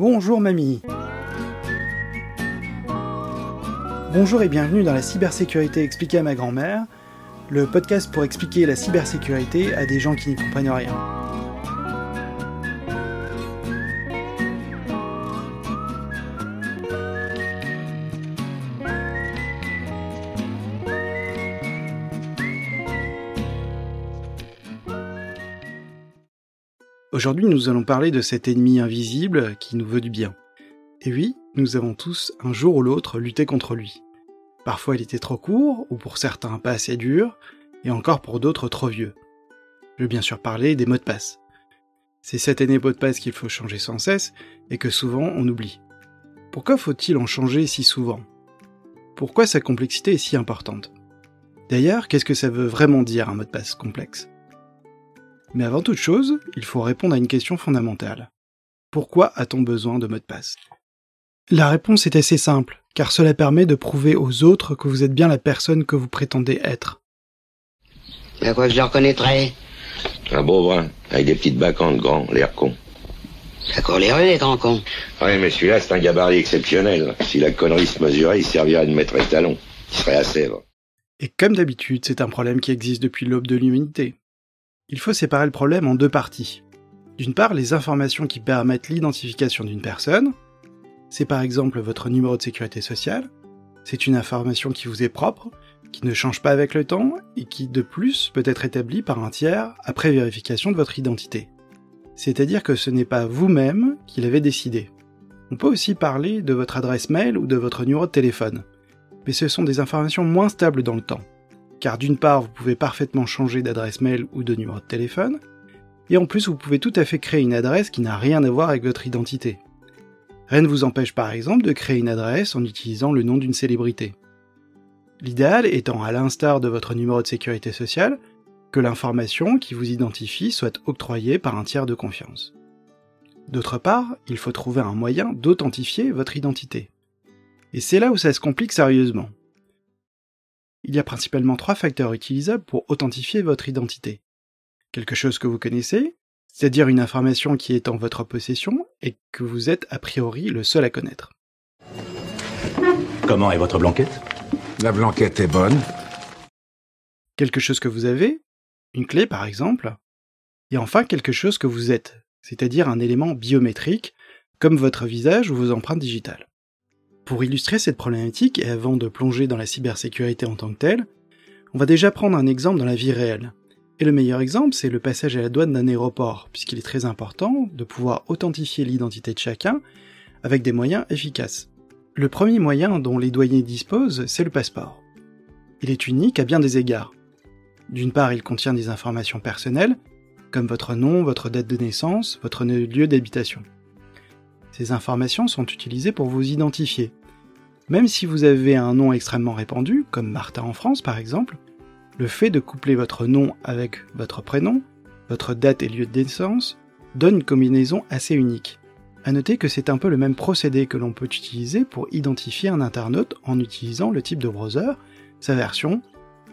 Bonjour mamie Bonjour et bienvenue dans la cybersécurité expliquée à ma grand-mère, le podcast pour expliquer la cybersécurité à des gens qui n'y comprennent rien. Aujourd'hui, nous allons parler de cet ennemi invisible qui nous veut du bien. Et oui, nous avons tous, un jour ou l'autre, lutté contre lui. Parfois il était trop court, ou pour certains pas assez dur, et encore pour d'autres trop vieux. Je veux bien sûr parler des mots de passe. C'est cet aîné mot de passe qu'il faut changer sans cesse, et que souvent on oublie. Pourquoi faut-il en changer si souvent? Pourquoi sa complexité est si importante? D'ailleurs, qu'est-ce que ça veut vraiment dire un mot de passe complexe? Mais avant toute chose, il faut répondre à une question fondamentale. Pourquoi a-t-on besoin de mot de passe? La réponse est assez simple, car cela permet de prouver aux autres que vous êtes bien la personne que vous prétendez être. À quoi je le reconnaîtrais? Un beau brun, avec des petites bacantes grands, l'air con. Ça court les rues, les grands cons. Oui, mais celui-là, c'est un gabarit exceptionnel. Si la connerie se mesurait, il servirait de mettre étalon. Il serait à Sèvres. Et comme d'habitude, c'est un problème qui existe depuis l'aube de l'humanité il faut séparer le problème en deux parties. D'une part, les informations qui permettent l'identification d'une personne. C'est par exemple votre numéro de sécurité sociale. C'est une information qui vous est propre, qui ne change pas avec le temps et qui de plus peut être établie par un tiers après vérification de votre identité. C'est-à-dire que ce n'est pas vous-même qui l'avez décidé. On peut aussi parler de votre adresse mail ou de votre numéro de téléphone, mais ce sont des informations moins stables dans le temps car d'une part, vous pouvez parfaitement changer d'adresse mail ou de numéro de téléphone, et en plus, vous pouvez tout à fait créer une adresse qui n'a rien à voir avec votre identité. Rien ne vous empêche par exemple de créer une adresse en utilisant le nom d'une célébrité. L'idéal étant, à l'instar de votre numéro de sécurité sociale, que l'information qui vous identifie soit octroyée par un tiers de confiance. D'autre part, il faut trouver un moyen d'authentifier votre identité. Et c'est là où ça se complique sérieusement il y a principalement trois facteurs utilisables pour authentifier votre identité. Quelque chose que vous connaissez, c'est-à-dire une information qui est en votre possession et que vous êtes a priori le seul à connaître. Comment est votre blanquette? La blanquette est bonne. Quelque chose que vous avez, une clé par exemple, et enfin quelque chose que vous êtes, c'est-à-dire un élément biométrique, comme votre visage ou vos empreintes digitales. Pour illustrer cette problématique, et avant de plonger dans la cybersécurité en tant que telle, on va déjà prendre un exemple dans la vie réelle. Et le meilleur exemple, c'est le passage à la douane d'un aéroport, puisqu'il est très important de pouvoir authentifier l'identité de chacun avec des moyens efficaces. Le premier moyen dont les douaniers disposent, c'est le passeport. Il est unique à bien des égards. D'une part, il contient des informations personnelles, comme votre nom, votre date de naissance, votre lieu d'habitation. Ces informations sont utilisées pour vous identifier, même si vous avez un nom extrêmement répandu, comme Martin en France par exemple, le fait de coupler votre nom avec votre prénom, votre date et lieu de naissance, donne une combinaison assez unique. A noter que c'est un peu le même procédé que l'on peut utiliser pour identifier un internaute en utilisant le type de browser, sa version,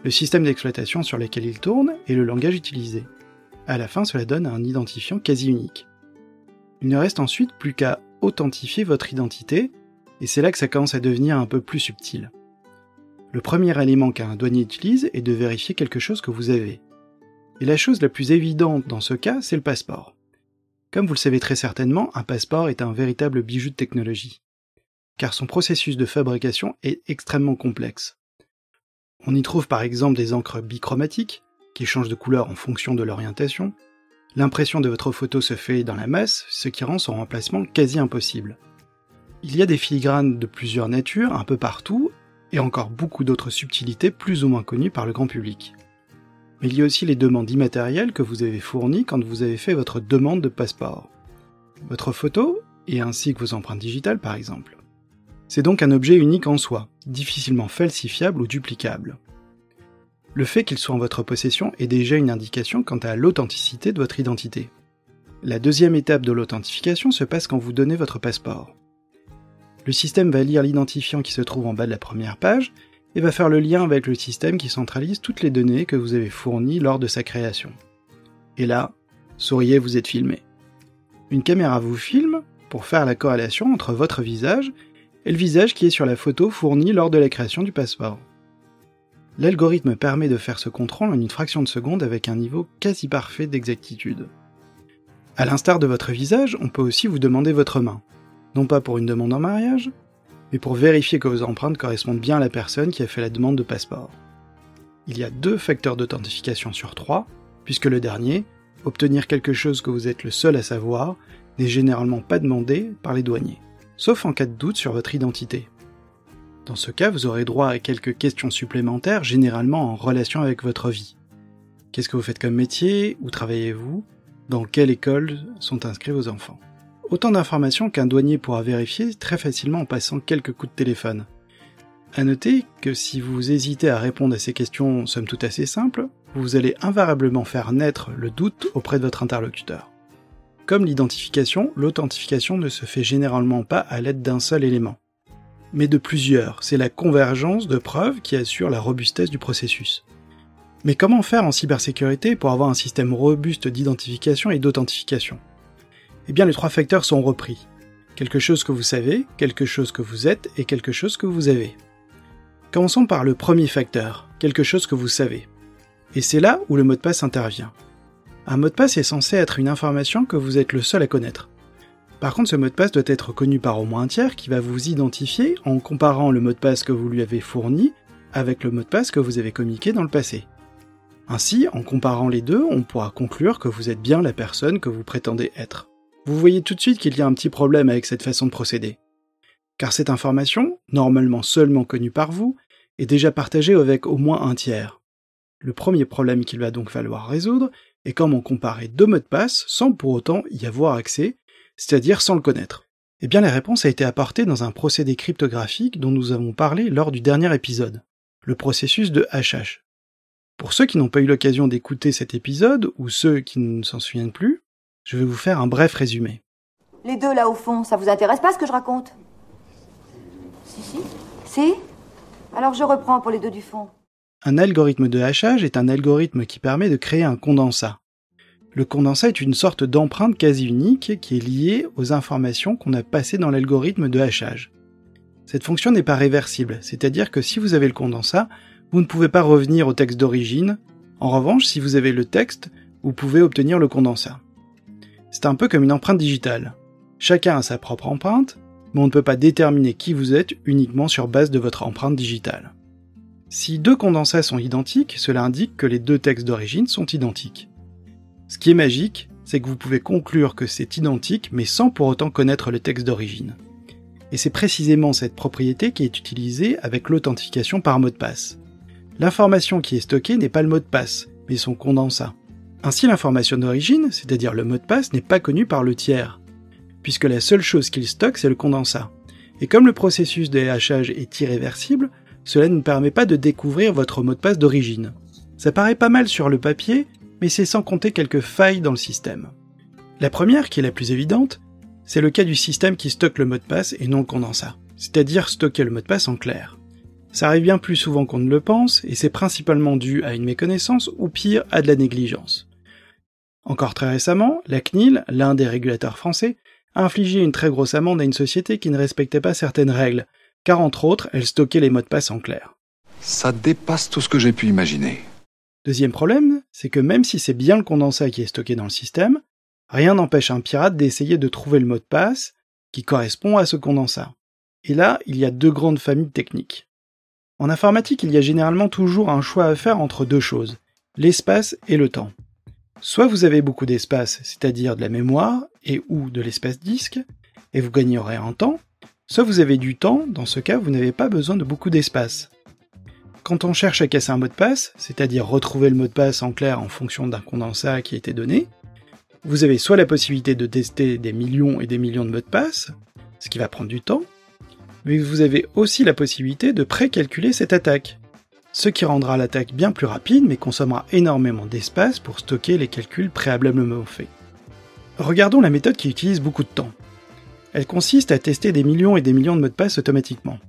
le système d'exploitation sur lequel il tourne et le langage utilisé. À la fin, cela donne un identifiant quasi unique. Il ne reste ensuite plus qu'à authentifier votre identité et c'est là que ça commence à devenir un peu plus subtil. Le premier élément qu'un douanier utilise est de vérifier quelque chose que vous avez. Et la chose la plus évidente dans ce cas, c'est le passeport. Comme vous le savez très certainement, un passeport est un véritable bijou de technologie. Car son processus de fabrication est extrêmement complexe. On y trouve par exemple des encres bichromatiques, qui changent de couleur en fonction de l'orientation. L'impression de votre photo se fait dans la masse, ce qui rend son remplacement quasi impossible. Il y a des filigranes de plusieurs natures un peu partout, et encore beaucoup d'autres subtilités plus ou moins connues par le grand public. Mais il y a aussi les demandes immatérielles que vous avez fournies quand vous avez fait votre demande de passeport. Votre photo, et ainsi que vos empreintes digitales par exemple. C'est donc un objet unique en soi, difficilement falsifiable ou duplicable. Le fait qu'il soit en votre possession est déjà une indication quant à l'authenticité de votre identité. La deuxième étape de l'authentification se passe quand vous donnez votre passeport. Le système va lire l'identifiant qui se trouve en bas de la première page et va faire le lien avec le système qui centralise toutes les données que vous avez fournies lors de sa création. Et là, souriez, vous êtes filmé. Une caméra vous filme, pour faire la corrélation entre votre visage et le visage qui est sur la photo fournie lors de la création du passeport. L'algorithme permet de faire ce contrôle en une fraction de seconde avec un niveau quasi parfait d'exactitude. À l'instar de votre visage, on peut aussi vous demander votre main. Non pas pour une demande en mariage, mais pour vérifier que vos empreintes correspondent bien à la personne qui a fait la demande de passeport. Il y a deux facteurs d'authentification sur trois, puisque le dernier, obtenir quelque chose que vous êtes le seul à savoir, n'est généralement pas demandé par les douaniers, sauf en cas de doute sur votre identité. Dans ce cas, vous aurez droit à quelques questions supplémentaires, généralement en relation avec votre vie. Qu'est-ce que vous faites comme métier? Où travaillez-vous? Dans quelle école sont inscrits vos enfants? Autant d'informations qu'un douanier pourra vérifier très facilement en passant quelques coups de téléphone. À noter que si vous hésitez à répondre à ces questions somme toute assez simples, vous allez invariablement faire naître le doute auprès de votre interlocuteur. Comme l'identification, l'authentification ne se fait généralement pas à l'aide d'un seul élément mais de plusieurs. C'est la convergence de preuves qui assure la robustesse du processus. Mais comment faire en cybersécurité pour avoir un système robuste d'identification et d'authentification? Eh bien les trois facteurs sont repris. Quelque chose que vous savez, quelque chose que vous êtes et quelque chose que vous avez. Commençons par le premier facteur, quelque chose que vous savez. Et c'est là où le mot de passe intervient. Un mot de passe est censé être une information que vous êtes le seul à connaître. Par contre, ce mot de passe doit être connu par au moins un tiers qui va vous identifier en comparant le mot de passe que vous lui avez fourni avec le mot de passe que vous avez communiqué dans le passé. Ainsi, en comparant les deux, on pourra conclure que vous êtes bien la personne que vous prétendez être. Vous voyez tout de suite qu'il y a un petit problème avec cette façon de procéder. Car cette information, normalement seulement connue par vous, est déjà partagée avec au moins un tiers. Le premier problème qu'il va donc falloir résoudre est comment comparer deux mots de passe sans pour autant y avoir accès c'est-à-dire sans le connaître Eh bien la réponse a été apportée dans un procédé cryptographique dont nous avons parlé lors du dernier épisode, le processus de HH. Pour ceux qui n'ont pas eu l'occasion d'écouter cet épisode, ou ceux qui ne s'en souviennent plus, je vais vous faire un bref résumé. Les deux là au fond, ça vous intéresse pas ce que je raconte? Si, si. Si? Alors je reprends pour les deux du fond. Un algorithme de hachage est un algorithme qui permet de créer un condensat, le condensat est une sorte d'empreinte quasi unique qui est liée aux informations qu'on a passées dans l'algorithme de hachage. Cette fonction n'est pas réversible, c'est-à-dire que si vous avez le condensat, vous ne pouvez pas revenir au texte d'origine. En revanche, si vous avez le texte, vous pouvez obtenir le condensat. C'est un peu comme une empreinte digitale. Chacun a sa propre empreinte, mais on ne peut pas déterminer qui vous êtes uniquement sur base de votre empreinte digitale. Si deux condensats sont identiques, cela indique que les deux textes d'origine sont identiques. Ce qui est magique, c'est que vous pouvez conclure que c'est identique, mais sans pour autant connaître le texte d'origine. Et c'est précisément cette propriété qui est utilisée avec l'authentification par mot de passe. L'information qui est stockée n'est pas le mot de passe, mais son condensat. Ainsi l'information d'origine, c'est-à-dire le mot de passe, n'est pas connue par le tiers, puisque la seule chose qu'il stocke, c'est le condensat. Et comme le processus de hachage est irréversible, cela ne permet pas de découvrir votre mot de passe d'origine. Ça paraît pas mal sur le papier, mais c'est sans compter quelques failles dans le système. La première, qui est la plus évidente, c'est le cas du système qui stocke le mot de passe et non le condensat, c'est-à-dire stocker le mot de passe en clair. Ça arrive bien plus souvent qu'on ne le pense, et c'est principalement dû à une méconnaissance ou pire à de la négligence. Encore très récemment, la CNIL, l'un des régulateurs français, a infligé une très grosse amende à une société qui ne respectait pas certaines règles, car entre autres, elle stockait les mots de passe en clair. Ça dépasse tout ce que j'ai pu imaginer. Deuxième problème, c'est que même si c'est bien le condensat qui est stocké dans le système, rien n'empêche un pirate d'essayer de trouver le mot de passe qui correspond à ce condensat. Et là, il y a deux grandes familles techniques. En informatique, il y a généralement toujours un choix à faire entre deux choses, l'espace et le temps. Soit vous avez beaucoup d'espace, c'est-à-dire de la mémoire et ou de l'espace disque, et vous gagnerez en temps, soit vous avez du temps, dans ce cas vous n'avez pas besoin de beaucoup d'espace. Quand on cherche à casser un mot de passe, c'est-à-dire retrouver le mot de passe en clair en fonction d'un condensat qui a été donné, vous avez soit la possibilité de tester des millions et des millions de mots de passe, ce qui va prendre du temps, mais vous avez aussi la possibilité de précalculer cette attaque, ce qui rendra l'attaque bien plus rapide mais consommera énormément d'espace pour stocker les calculs préalablement faits. Regardons la méthode qui utilise beaucoup de temps. Elle consiste à tester des millions et des millions de mots de passe automatiquement.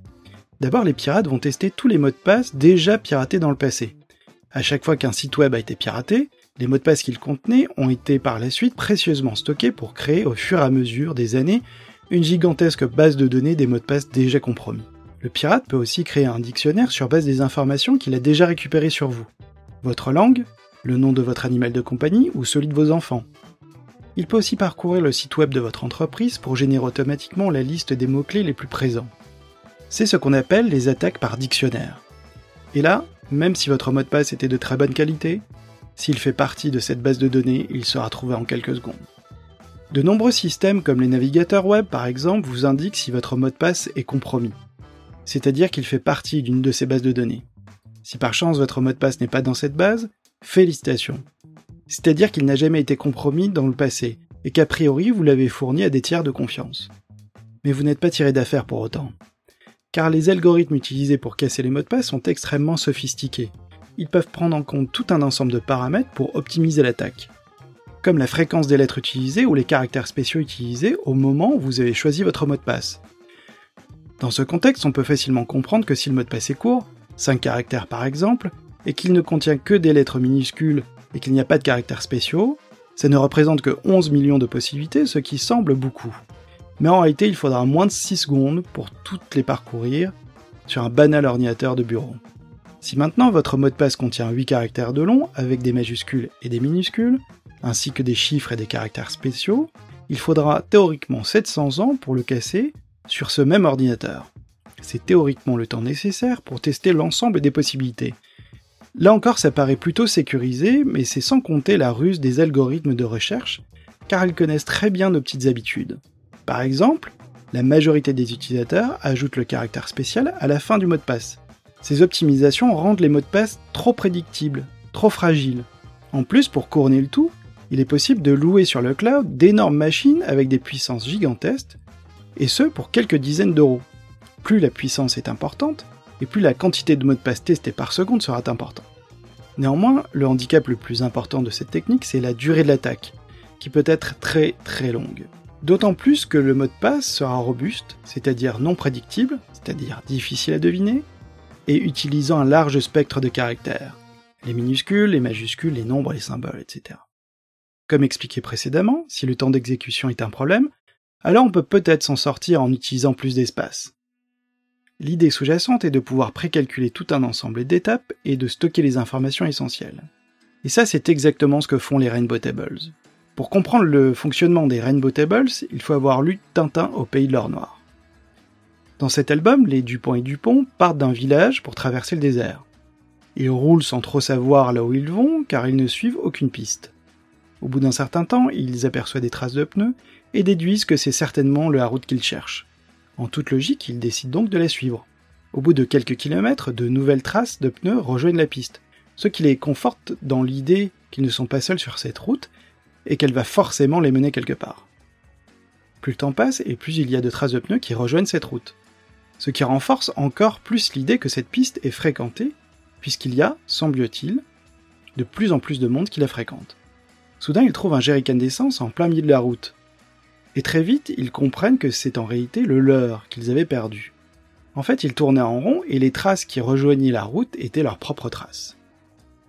D'abord, les pirates vont tester tous les mots de passe déjà piratés dans le passé. À chaque fois qu'un site web a été piraté, les mots de passe qu'il contenait ont été par la suite précieusement stockés pour créer au fur et à mesure des années une gigantesque base de données des mots de passe déjà compromis. Le pirate peut aussi créer un dictionnaire sur base des informations qu'il a déjà récupérées sur vous. Votre langue, le nom de votre animal de compagnie ou celui de vos enfants. Il peut aussi parcourir le site web de votre entreprise pour générer automatiquement la liste des mots-clés les plus présents. C'est ce qu'on appelle les attaques par dictionnaire. Et là, même si votre mot de passe était de très bonne qualité, s'il fait partie de cette base de données, il sera trouvé en quelques secondes. De nombreux systèmes comme les navigateurs web par exemple vous indiquent si votre mot de passe est compromis, c'est-à-dire qu'il fait partie d'une de ces bases de données. Si par chance votre mot de passe n'est pas dans cette base, félicitations. C'est-à-dire qu'il n'a jamais été compromis dans le passé, et qu'a priori vous l'avez fourni à des tiers de confiance. Mais vous n'êtes pas tiré d'affaire pour autant. Car les algorithmes utilisés pour casser les mots de passe sont extrêmement sophistiqués. Ils peuvent prendre en compte tout un ensemble de paramètres pour optimiser l'attaque. Comme la fréquence des lettres utilisées ou les caractères spéciaux utilisés au moment où vous avez choisi votre mot de passe. Dans ce contexte, on peut facilement comprendre que si le mot de passe est court, 5 caractères par exemple, et qu'il ne contient que des lettres minuscules et qu'il n'y a pas de caractères spéciaux, ça ne représente que 11 millions de possibilités, ce qui semble beaucoup. Mais en réalité, il faudra moins de 6 secondes pour toutes les parcourir sur un banal ordinateur de bureau. Si maintenant votre mot de passe contient 8 caractères de long avec des majuscules et des minuscules, ainsi que des chiffres et des caractères spéciaux, il faudra théoriquement 700 ans pour le casser sur ce même ordinateur. C'est théoriquement le temps nécessaire pour tester l'ensemble des possibilités, Là encore, ça paraît plutôt sécurisé, mais c'est sans compter la ruse des algorithmes de recherche, car ils connaissent très bien nos petites habitudes. Par exemple, la majorité des utilisateurs ajoutent le caractère spécial à la fin du mot de passe. Ces optimisations rendent les mots de passe trop prédictibles, trop fragiles. En plus, pour couronner le tout, il est possible de louer sur le cloud d'énormes machines avec des puissances gigantesques, et ce pour quelques dizaines d'euros. Plus la puissance est importante, et plus la quantité de mots de passe testés par seconde sera importante. Néanmoins, le handicap le plus important de cette technique, c'est la durée de l'attaque, qui peut être très très longue. D'autant plus que le mot de passe sera robuste, c'est-à-dire non prédictible, c'est-à-dire difficile à deviner, et utilisant un large spectre de caractères, les minuscules, les majuscules, les nombres, les symboles, etc. Comme expliqué précédemment, si le temps d'exécution est un problème, alors on peut peut-être s'en sortir en utilisant plus d'espace. L'idée sous-jacente est de pouvoir précalculer tout un ensemble d'étapes et de stocker les informations essentielles. Et ça, c'est exactement ce que font les Rainbow Tables. Pour comprendre le fonctionnement des Rainbow Tables, il faut avoir lu Tintin au pays de l'or noir. Dans cet album, les Dupont et Dupont partent d'un village pour traverser le désert. Ils roulent sans trop savoir là où ils vont car ils ne suivent aucune piste. Au bout d'un certain temps, ils aperçoivent des traces de pneus et déduisent que c'est certainement la route qu'ils cherchent. En toute logique, ils décident donc de la suivre. Au bout de quelques kilomètres, de nouvelles traces de pneus rejoignent la piste, ce qui les conforte dans l'idée qu'ils ne sont pas seuls sur cette route et qu'elle va forcément les mener quelque part. Plus le temps passe et plus il y a de traces de pneus qui rejoignent cette route, ce qui renforce encore plus l'idée que cette piste est fréquentée, puisqu'il y a, semble-t-il, de plus en plus de monde qui la fréquente. Soudain, ils trouvent un jerrycan d'essence en plein milieu de la route, et très vite, ils comprennent que c'est en réalité le leur qu'ils avaient perdu. En fait, ils tournaient en rond et les traces qui rejoignaient la route étaient leurs propres traces.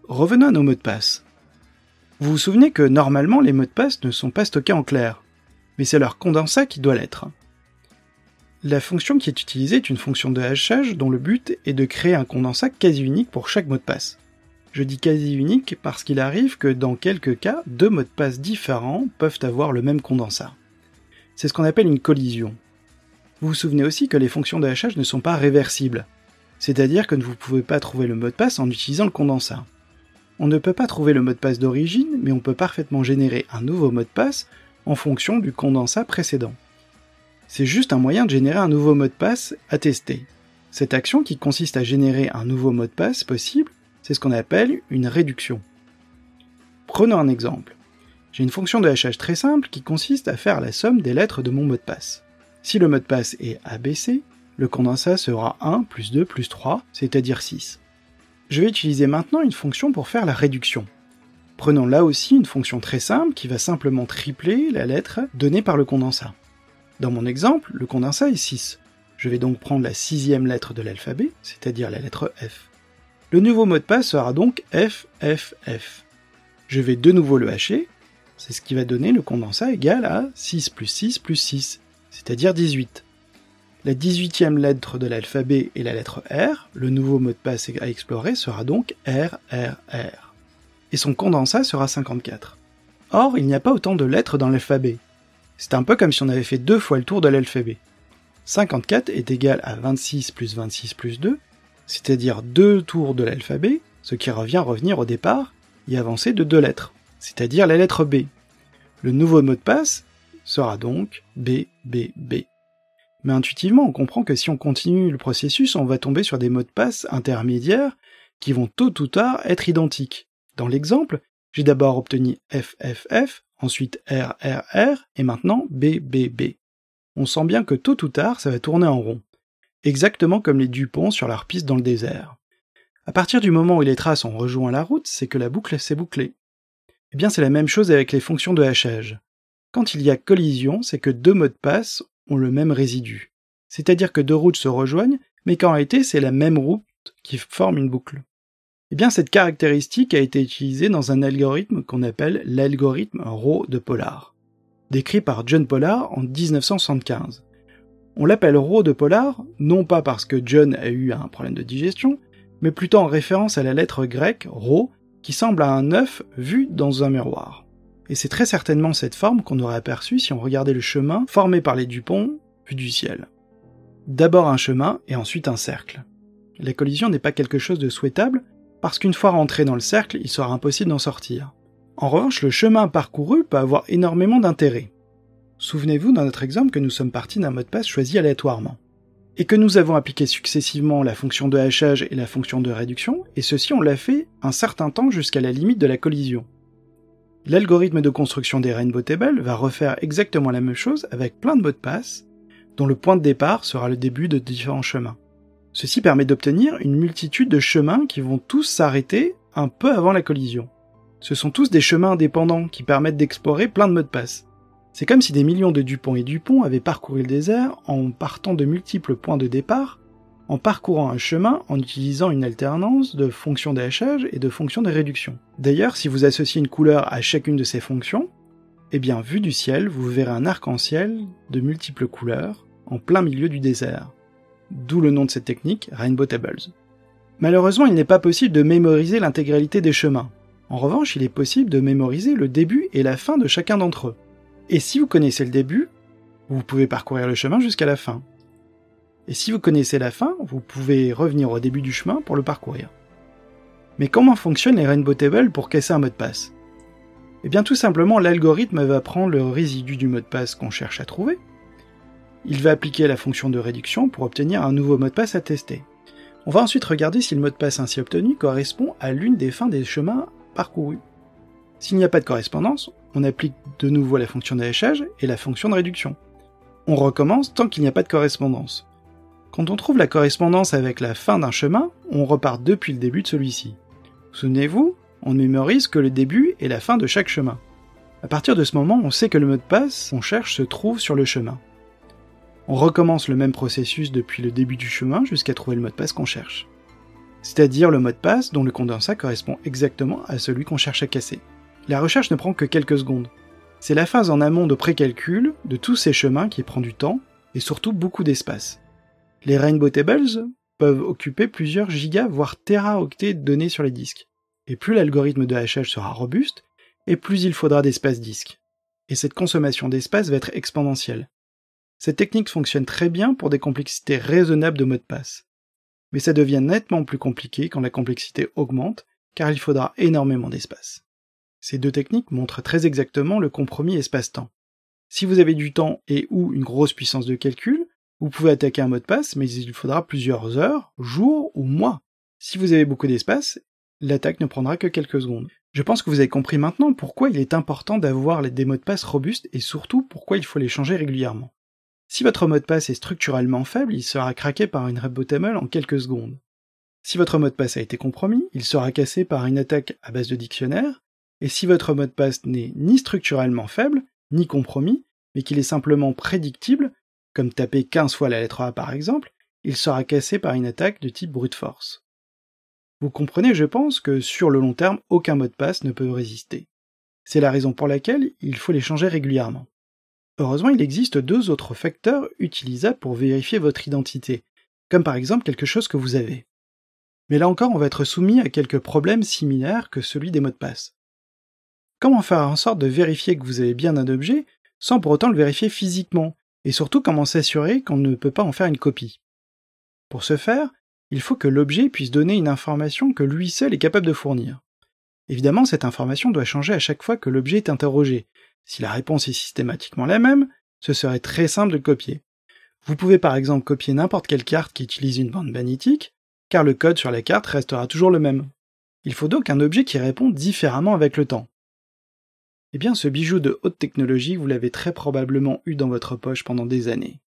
Revenons à nos mots de passe. Vous vous souvenez que normalement les mots de passe ne sont pas stockés en clair, mais c'est leur condensat qui doit l'être. La fonction qui est utilisée est une fonction de hachage dont le but est de créer un condensat quasi unique pour chaque mot de passe. Je dis quasi unique parce qu'il arrive que dans quelques cas, deux mots de passe différents peuvent avoir le même condensat. C'est ce qu'on appelle une collision. Vous vous souvenez aussi que les fonctions de hachage ne sont pas réversibles, c'est-à-dire que vous ne pouvez pas trouver le mot de passe en utilisant le condensat. On ne peut pas trouver le mot de passe d'origine, mais on peut parfaitement générer un nouveau mot de passe en fonction du condensat précédent. C'est juste un moyen de générer un nouveau mot de passe à tester. Cette action qui consiste à générer un nouveau mot de passe possible, c'est ce qu'on appelle une réduction. Prenons un exemple. J'ai une fonction de hachage très simple qui consiste à faire la somme des lettres de mon mot de passe. Si le mot de passe est ABC, le condensat sera 1 plus 2 plus 3, c'est-à-dire 6. Je vais utiliser maintenant une fonction pour faire la réduction. Prenons là aussi une fonction très simple qui va simplement tripler la lettre donnée par le condensat. Dans mon exemple, le condensat est 6. Je vais donc prendre la sixième lettre de l'alphabet, c'est-à-dire la lettre F. Le nouveau mot de passe sera donc FFF. Je vais de nouveau le hacher, c'est ce qui va donner le condensat égal à 6 plus 6 plus 6, c'est-à-dire 18. La 18e lettre de l'alphabet est la lettre R, le nouveau mot de passe à explorer sera donc RRR. Et son condensat sera 54. Or, il n'y a pas autant de lettres dans l'alphabet. C'est un peu comme si on avait fait deux fois le tour de l'alphabet. 54 est égal à 26 plus 26 plus 2, c'est-à-dire deux tours de l'alphabet, ce qui revient revenir au départ et avancer de deux lettres, c'est-à-dire la lettre B. Le nouveau mot de passe sera donc BBB. Mais intuitivement, on comprend que si on continue le processus, on va tomber sur des mots de passe intermédiaires qui vont tôt ou tard être identiques. Dans l'exemple, j'ai d'abord obtenu FFF, ensuite RRR et maintenant BBB. On sent bien que tôt ou tard, ça va tourner en rond. Exactement comme les Dupont sur leur piste dans le désert. À partir du moment où les traces ont rejoint la route, c'est que la boucle s'est bouclée. Eh c'est la même chose avec les fonctions de hachage. Quand il y a collision, c'est que deux mots de passe ont le même résidu. C'est-à-dire que deux routes se rejoignent, mais qu'en réalité, c'est la même route qui forme une boucle. Eh bien, cette caractéristique a été utilisée dans un algorithme qu'on appelle l'algorithme Rho de Pollard, décrit par John Pollard en 1975. On l'appelle Rho de Pollard, non pas parce que John a eu un problème de digestion, mais plutôt en référence à la lettre grecque Rho, qui semble à un œuf vu dans un miroir. Et c'est très certainement cette forme qu'on aurait aperçue si on regardait le chemin formé par les Dupont vu du ciel. D'abord un chemin et ensuite un cercle. La collision n'est pas quelque chose de souhaitable, parce qu'une fois rentré dans le cercle, il sera impossible d'en sortir. En revanche, le chemin parcouru peut avoir énormément d'intérêt. Souvenez-vous dans notre exemple que nous sommes partis d'un mot de passe choisi aléatoirement, et que nous avons appliqué successivement la fonction de hachage et la fonction de réduction, et ceci on l'a fait un certain temps jusqu'à la limite de la collision. L'algorithme de construction des Rainbow Tables va refaire exactement la même chose avec plein de mots de passe, dont le point de départ sera le début de différents chemins. Ceci permet d'obtenir une multitude de chemins qui vont tous s'arrêter un peu avant la collision. Ce sont tous des chemins indépendants qui permettent d'explorer plein de mots de passe. C'est comme si des millions de Dupont et Dupont avaient parcouru le désert en partant de multiples points de départ, en parcourant un chemin en utilisant une alternance de fonctions d'hachage et de fonctions de réduction. D'ailleurs, si vous associez une couleur à chacune de ces fonctions, eh bien, vu du ciel, vous verrez un arc-en-ciel de multiples couleurs en plein milieu du désert d'où le nom de cette technique, Rainbow Tables. Malheureusement, il n'est pas possible de mémoriser l'intégralité des chemins. En revanche, il est possible de mémoriser le début et la fin de chacun d'entre eux. Et si vous connaissez le début, vous pouvez parcourir le chemin jusqu'à la fin. Et si vous connaissez la fin, vous pouvez revenir au début du chemin pour le parcourir. Mais comment fonctionnent les Rainbow Tables pour casser un mot de passe? Eh bien tout simplement, l'algorithme va prendre le résidu du mot de passe qu'on cherche à trouver, il va appliquer la fonction de réduction pour obtenir un nouveau mot de passe à tester. On va ensuite regarder si le mot de passe ainsi obtenu correspond à l'une des fins des chemins parcourus. S'il n'y a pas de correspondance, on applique de nouveau la fonction de hachage et la fonction de réduction. On recommence tant qu'il n'y a pas de correspondance. Quand on trouve la correspondance avec la fin d'un chemin, on repart depuis le début de celui-ci. Souvenez-vous, on ne mémorise que le début et la fin de chaque chemin. À partir de ce moment, on sait que le mot de passe qu'on cherche se trouve sur le chemin. On recommence le même processus depuis le début du chemin jusqu'à trouver le mot de passe qu'on cherche. C'est-à-dire le mot de passe dont le condensat correspond exactement à celui qu'on cherche à casser. La recherche ne prend que quelques secondes. C'est la phase en amont de précalcul de tous ces chemins qui prend du temps et surtout beaucoup d'espace. Les Rainbow Tables peuvent occuper plusieurs gigas voire téraoctets de données sur les disques. Et plus l'algorithme de hachage sera robuste, et plus il faudra d'espace disque. Et cette consommation d'espace va être exponentielle. Cette technique fonctionne très bien pour des complexités raisonnables de mots de passe. Mais ça devient nettement plus compliqué quand la complexité augmente, car il faudra énormément d'espace. Ces deux techniques montrent très exactement le compromis espace-temps. Si vous avez du temps et ou une grosse puissance de calcul, vous pouvez attaquer un mot de passe, mais il faudra plusieurs heures, jours ou mois. Si vous avez beaucoup d'espace, l'attaque ne prendra que quelques secondes. Je pense que vous avez compris maintenant pourquoi il est important d'avoir des mots de passe robustes et surtout pourquoi il faut les changer régulièrement. Si votre mot de passe est structurellement faible, il sera craqué par une rebootable en quelques secondes. Si votre mot de passe a été compromis, il sera cassé par une attaque à base de dictionnaire, et si votre mot de passe n'est ni structurellement faible, ni compromis, mais qu'il est simplement prédictible, comme taper 15 fois la lettre A par exemple, il sera cassé par une attaque de type brute force. Vous comprenez, je pense, que sur le long terme, aucun mot de passe ne peut résister. C'est la raison pour laquelle il faut les changer régulièrement. Heureusement, il existe deux autres facteurs utilisables pour vérifier votre identité, comme par exemple quelque chose que vous avez. Mais là encore, on va être soumis à quelques problèmes similaires que celui des mots de passe. Comment faire en sorte de vérifier que vous avez bien un objet sans pour autant le vérifier physiquement, et surtout comment s'assurer qu'on ne peut pas en faire une copie? Pour ce faire, il faut que l'objet puisse donner une information que lui seul est capable de fournir. Évidemment, cette information doit changer à chaque fois que l'objet est interrogé. Si la réponse est systématiquement la même, ce serait très simple de copier. Vous pouvez par exemple copier n'importe quelle carte qui utilise une bande magnétique, car le code sur la carte restera toujours le même. Il faut donc un objet qui répond différemment avec le temps. Eh bien, ce bijou de haute technologie, vous l'avez très probablement eu dans votre poche pendant des années.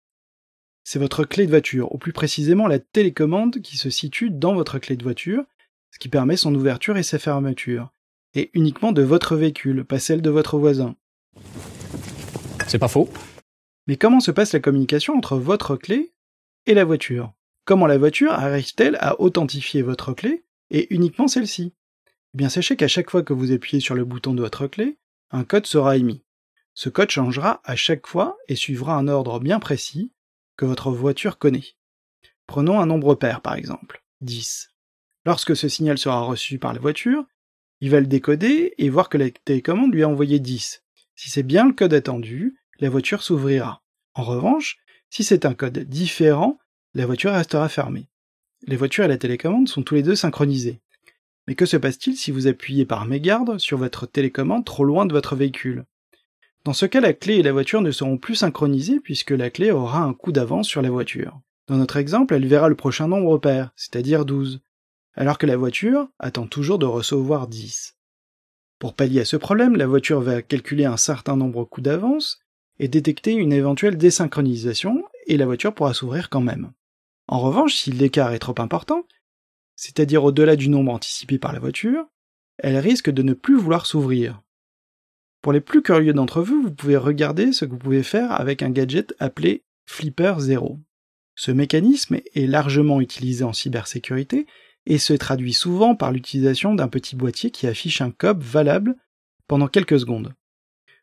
C'est votre clé de voiture, ou plus précisément la télécommande qui se situe dans votre clé de voiture, ce qui permet son ouverture et sa fermeture, et uniquement de votre véhicule, pas celle de votre voisin. C'est pas faux. Mais comment se passe la communication entre votre clé et la voiture? Comment la voiture arrive-t-elle à authentifier votre clé et uniquement celle-ci? Eh bien, sachez qu'à chaque fois que vous appuyez sur le bouton de votre clé, un code sera émis. Ce code changera à chaque fois et suivra un ordre bien précis que votre voiture connaît. Prenons un nombre pair par exemple, 10. Lorsque ce signal sera reçu par la voiture, il va le décoder et voir que la télécommande lui a envoyé 10. Si c'est bien le code attendu, la voiture s'ouvrira. En revanche, si c'est un code différent, la voiture restera fermée. Les voitures et la télécommande sont tous les deux synchronisés. Mais que se passe-t-il si vous appuyez par mégarde sur votre télécommande trop loin de votre véhicule? Dans ce cas, la clé et la voiture ne seront plus synchronisées puisque la clé aura un coup d'avance sur la voiture. Dans notre exemple, elle verra le prochain nombre pair, c'est-à-dire 12, alors que la voiture attend toujours de recevoir 10. Pour pallier à ce problème, la voiture va calculer un certain nombre de coups d'avance et détecter une éventuelle désynchronisation, et la voiture pourra s'ouvrir quand même. En revanche, si l'écart est trop important, c'est-à-dire au-delà du nombre anticipé par la voiture, elle risque de ne plus vouloir s'ouvrir. Pour les plus curieux d'entre vous, vous pouvez regarder ce que vous pouvez faire avec un gadget appelé Flipper 0. Ce mécanisme est largement utilisé en cybersécurité et se traduit souvent par l'utilisation d'un petit boîtier qui affiche un code valable pendant quelques secondes.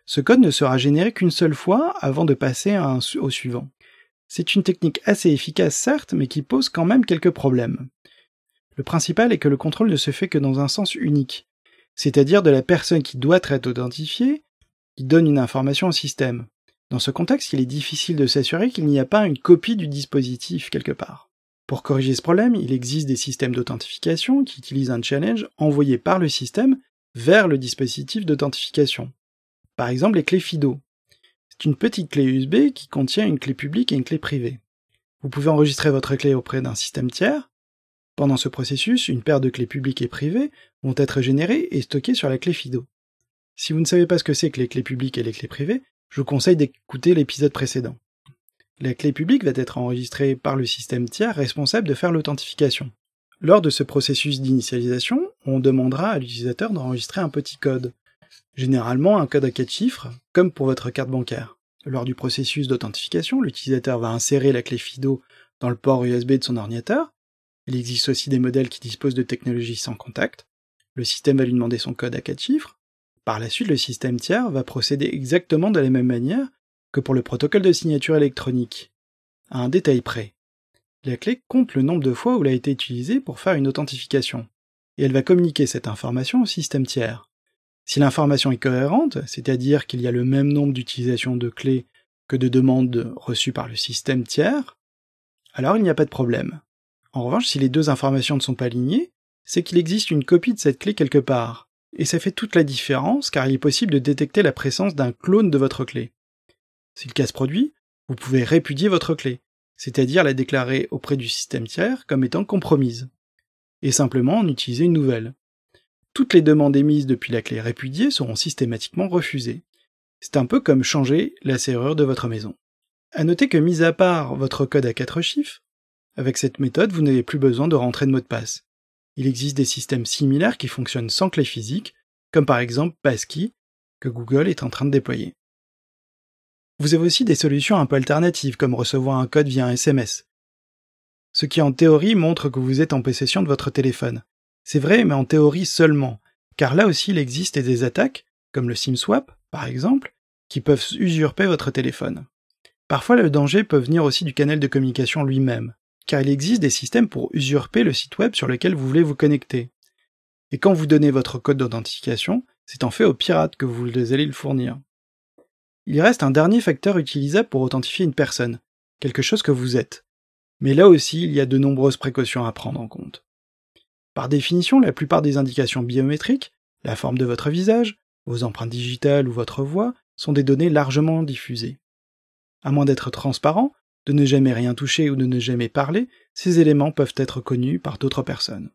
Ce code ne sera généré qu'une seule fois avant de passer au suivant. C'est une technique assez efficace certes, mais qui pose quand même quelques problèmes. Le principal est que le contrôle ne se fait que dans un sens unique, c'est-à-dire de la personne qui doit être identifiée, qui donne une information au système. Dans ce contexte, il est difficile de s'assurer qu'il n'y a pas une copie du dispositif quelque part. Pour corriger ce problème, il existe des systèmes d'authentification qui utilisent un challenge envoyé par le système vers le dispositif d'authentification. Par exemple, les clés FIDO. C'est une petite clé USB qui contient une clé publique et une clé privée. Vous pouvez enregistrer votre clé auprès d'un système tiers, pendant ce processus, une paire de clés publiques et privées vont être générées et stockées sur la clé FIDO. Si vous ne savez pas ce que c'est que les clés publiques et les clés privées, je vous conseille d'écouter l'épisode précédent. La clé publique va être enregistrée par le système tiers responsable de faire l'authentification. Lors de ce processus d'initialisation, on demandera à l'utilisateur d'enregistrer un petit code, généralement un code à 4 chiffres, comme pour votre carte bancaire. Lors du processus d'authentification, l'utilisateur va insérer la clé FIDO dans le port USB de son ordinateur, il existe aussi des modèles qui disposent de technologies sans contact. Le système va lui demander son code à 4 chiffres. Par la suite, le système tiers va procéder exactement de la même manière que pour le protocole de signature électronique, à un détail près. La clé compte le nombre de fois où elle a été utilisée pour faire une authentification, et elle va communiquer cette information au système tiers. Si l'information est cohérente, c'est-à-dire qu'il y a le même nombre d'utilisations de clés que de demandes reçues par le système tiers, alors il n'y a pas de problème. En revanche, si les deux informations ne sont pas alignées, c'est qu'il existe une copie de cette clé quelque part. Et ça fait toute la différence car il est possible de détecter la présence d'un clone de votre clé. Si le cas se produit, vous pouvez répudier votre clé, c'est-à-dire la déclarer auprès du système tiers comme étant compromise, et simplement en utiliser une nouvelle. Toutes les demandes émises depuis la clé répudiée seront systématiquement refusées. C'est un peu comme changer la serrure de votre maison. À noter que mis à part votre code à quatre chiffres, avec cette méthode, vous n'avez plus besoin de rentrer de mot de passe. Il existe des systèmes similaires qui fonctionnent sans clé physique, comme par exemple Passkey, que Google est en train de déployer. Vous avez aussi des solutions un peu alternatives, comme recevoir un code via un SMS. Ce qui en théorie montre que vous êtes en possession de votre téléphone. C'est vrai, mais en théorie seulement, car là aussi il existe des attaques, comme le SIM swap, par exemple, qui peuvent usurper votre téléphone. Parfois, le danger peut venir aussi du canal de communication lui-même, car il existe des systèmes pour usurper le site web sur lequel vous voulez vous connecter. Et quand vous donnez votre code d'authentification, c'est en fait aux pirates que vous allez le fournir. Il reste un dernier facteur utilisable pour authentifier une personne, quelque chose que vous êtes. Mais là aussi, il y a de nombreuses précautions à prendre en compte. Par définition, la plupart des indications biométriques, la forme de votre visage, vos empreintes digitales ou votre voix, sont des données largement diffusées. À moins d'être transparent, de ne jamais rien toucher ou de ne jamais parler, ces éléments peuvent être connus par d'autres personnes.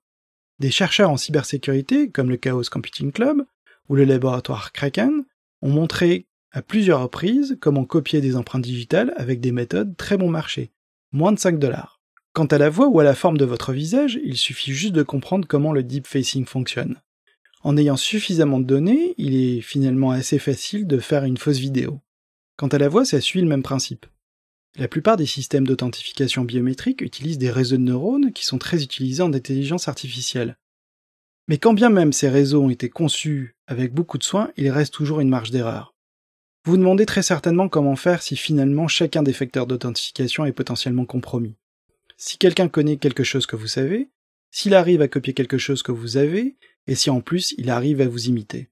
Des chercheurs en cybersécurité, comme le Chaos Computing Club ou le laboratoire Kraken, ont montré à plusieurs reprises comment copier des empreintes digitales avec des méthodes très bon marché, moins de 5 dollars. Quant à la voix ou à la forme de votre visage, il suffit juste de comprendre comment le deep facing fonctionne. En ayant suffisamment de données, il est finalement assez facile de faire une fausse vidéo. Quant à la voix, ça suit le même principe. La plupart des systèmes d'authentification biométrique utilisent des réseaux de neurones qui sont très utilisés en intelligence artificielle. Mais quand bien même ces réseaux ont été conçus avec beaucoup de soin, il reste toujours une marge d'erreur. Vous vous demandez très certainement comment faire si finalement chacun des facteurs d'authentification est potentiellement compromis. Si quelqu'un connaît quelque chose que vous savez, s'il arrive à copier quelque chose que vous avez, et si en plus il arrive à vous imiter.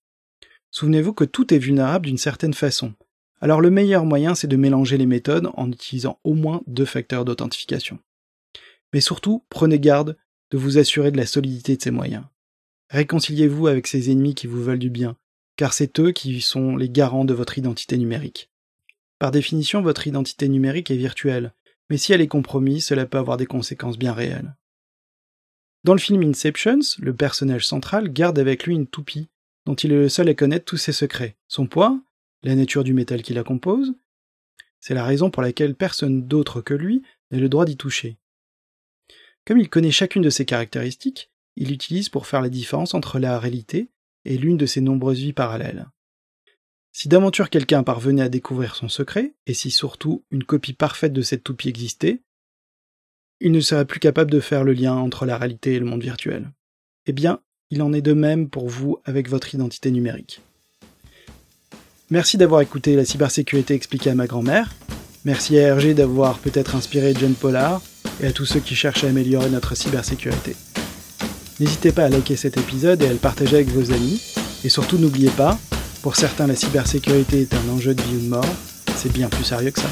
Souvenez-vous que tout est vulnérable d'une certaine façon, alors le meilleur moyen, c'est de mélanger les méthodes en utilisant au moins deux facteurs d'authentification. Mais surtout, prenez garde de vous assurer de la solidité de ces moyens. Réconciliez-vous avec ces ennemis qui vous veulent du bien, car c'est eux qui sont les garants de votre identité numérique. Par définition, votre identité numérique est virtuelle, mais si elle est compromise, cela peut avoir des conséquences bien réelles. Dans le film Inceptions, le personnage central garde avec lui une toupie, dont il est le seul à connaître tous ses secrets, son poids, la nature du métal qui la compose. C'est la raison pour laquelle personne d'autre que lui n'a le droit d'y toucher. Comme il connaît chacune de ces caractéristiques, il l'utilise pour faire la différence entre la réalité et l'une de ses nombreuses vies parallèles. Si d'aventure quelqu'un parvenait à découvrir son secret, et si surtout une copie parfaite de cette toupie existait, il ne serait plus capable de faire le lien entre la réalité et le monde virtuel. Eh bien, il en est de même pour vous avec votre identité numérique. Merci d'avoir écouté la cybersécurité expliquée à ma grand-mère. Merci à RG d'avoir peut-être inspiré John Pollard et à tous ceux qui cherchent à améliorer notre cybersécurité. N'hésitez pas à liker cet épisode et à le partager avec vos amis. Et surtout n'oubliez pas, pour certains la cybersécurité est un enjeu de vie ou de mort, c'est bien plus sérieux que ça.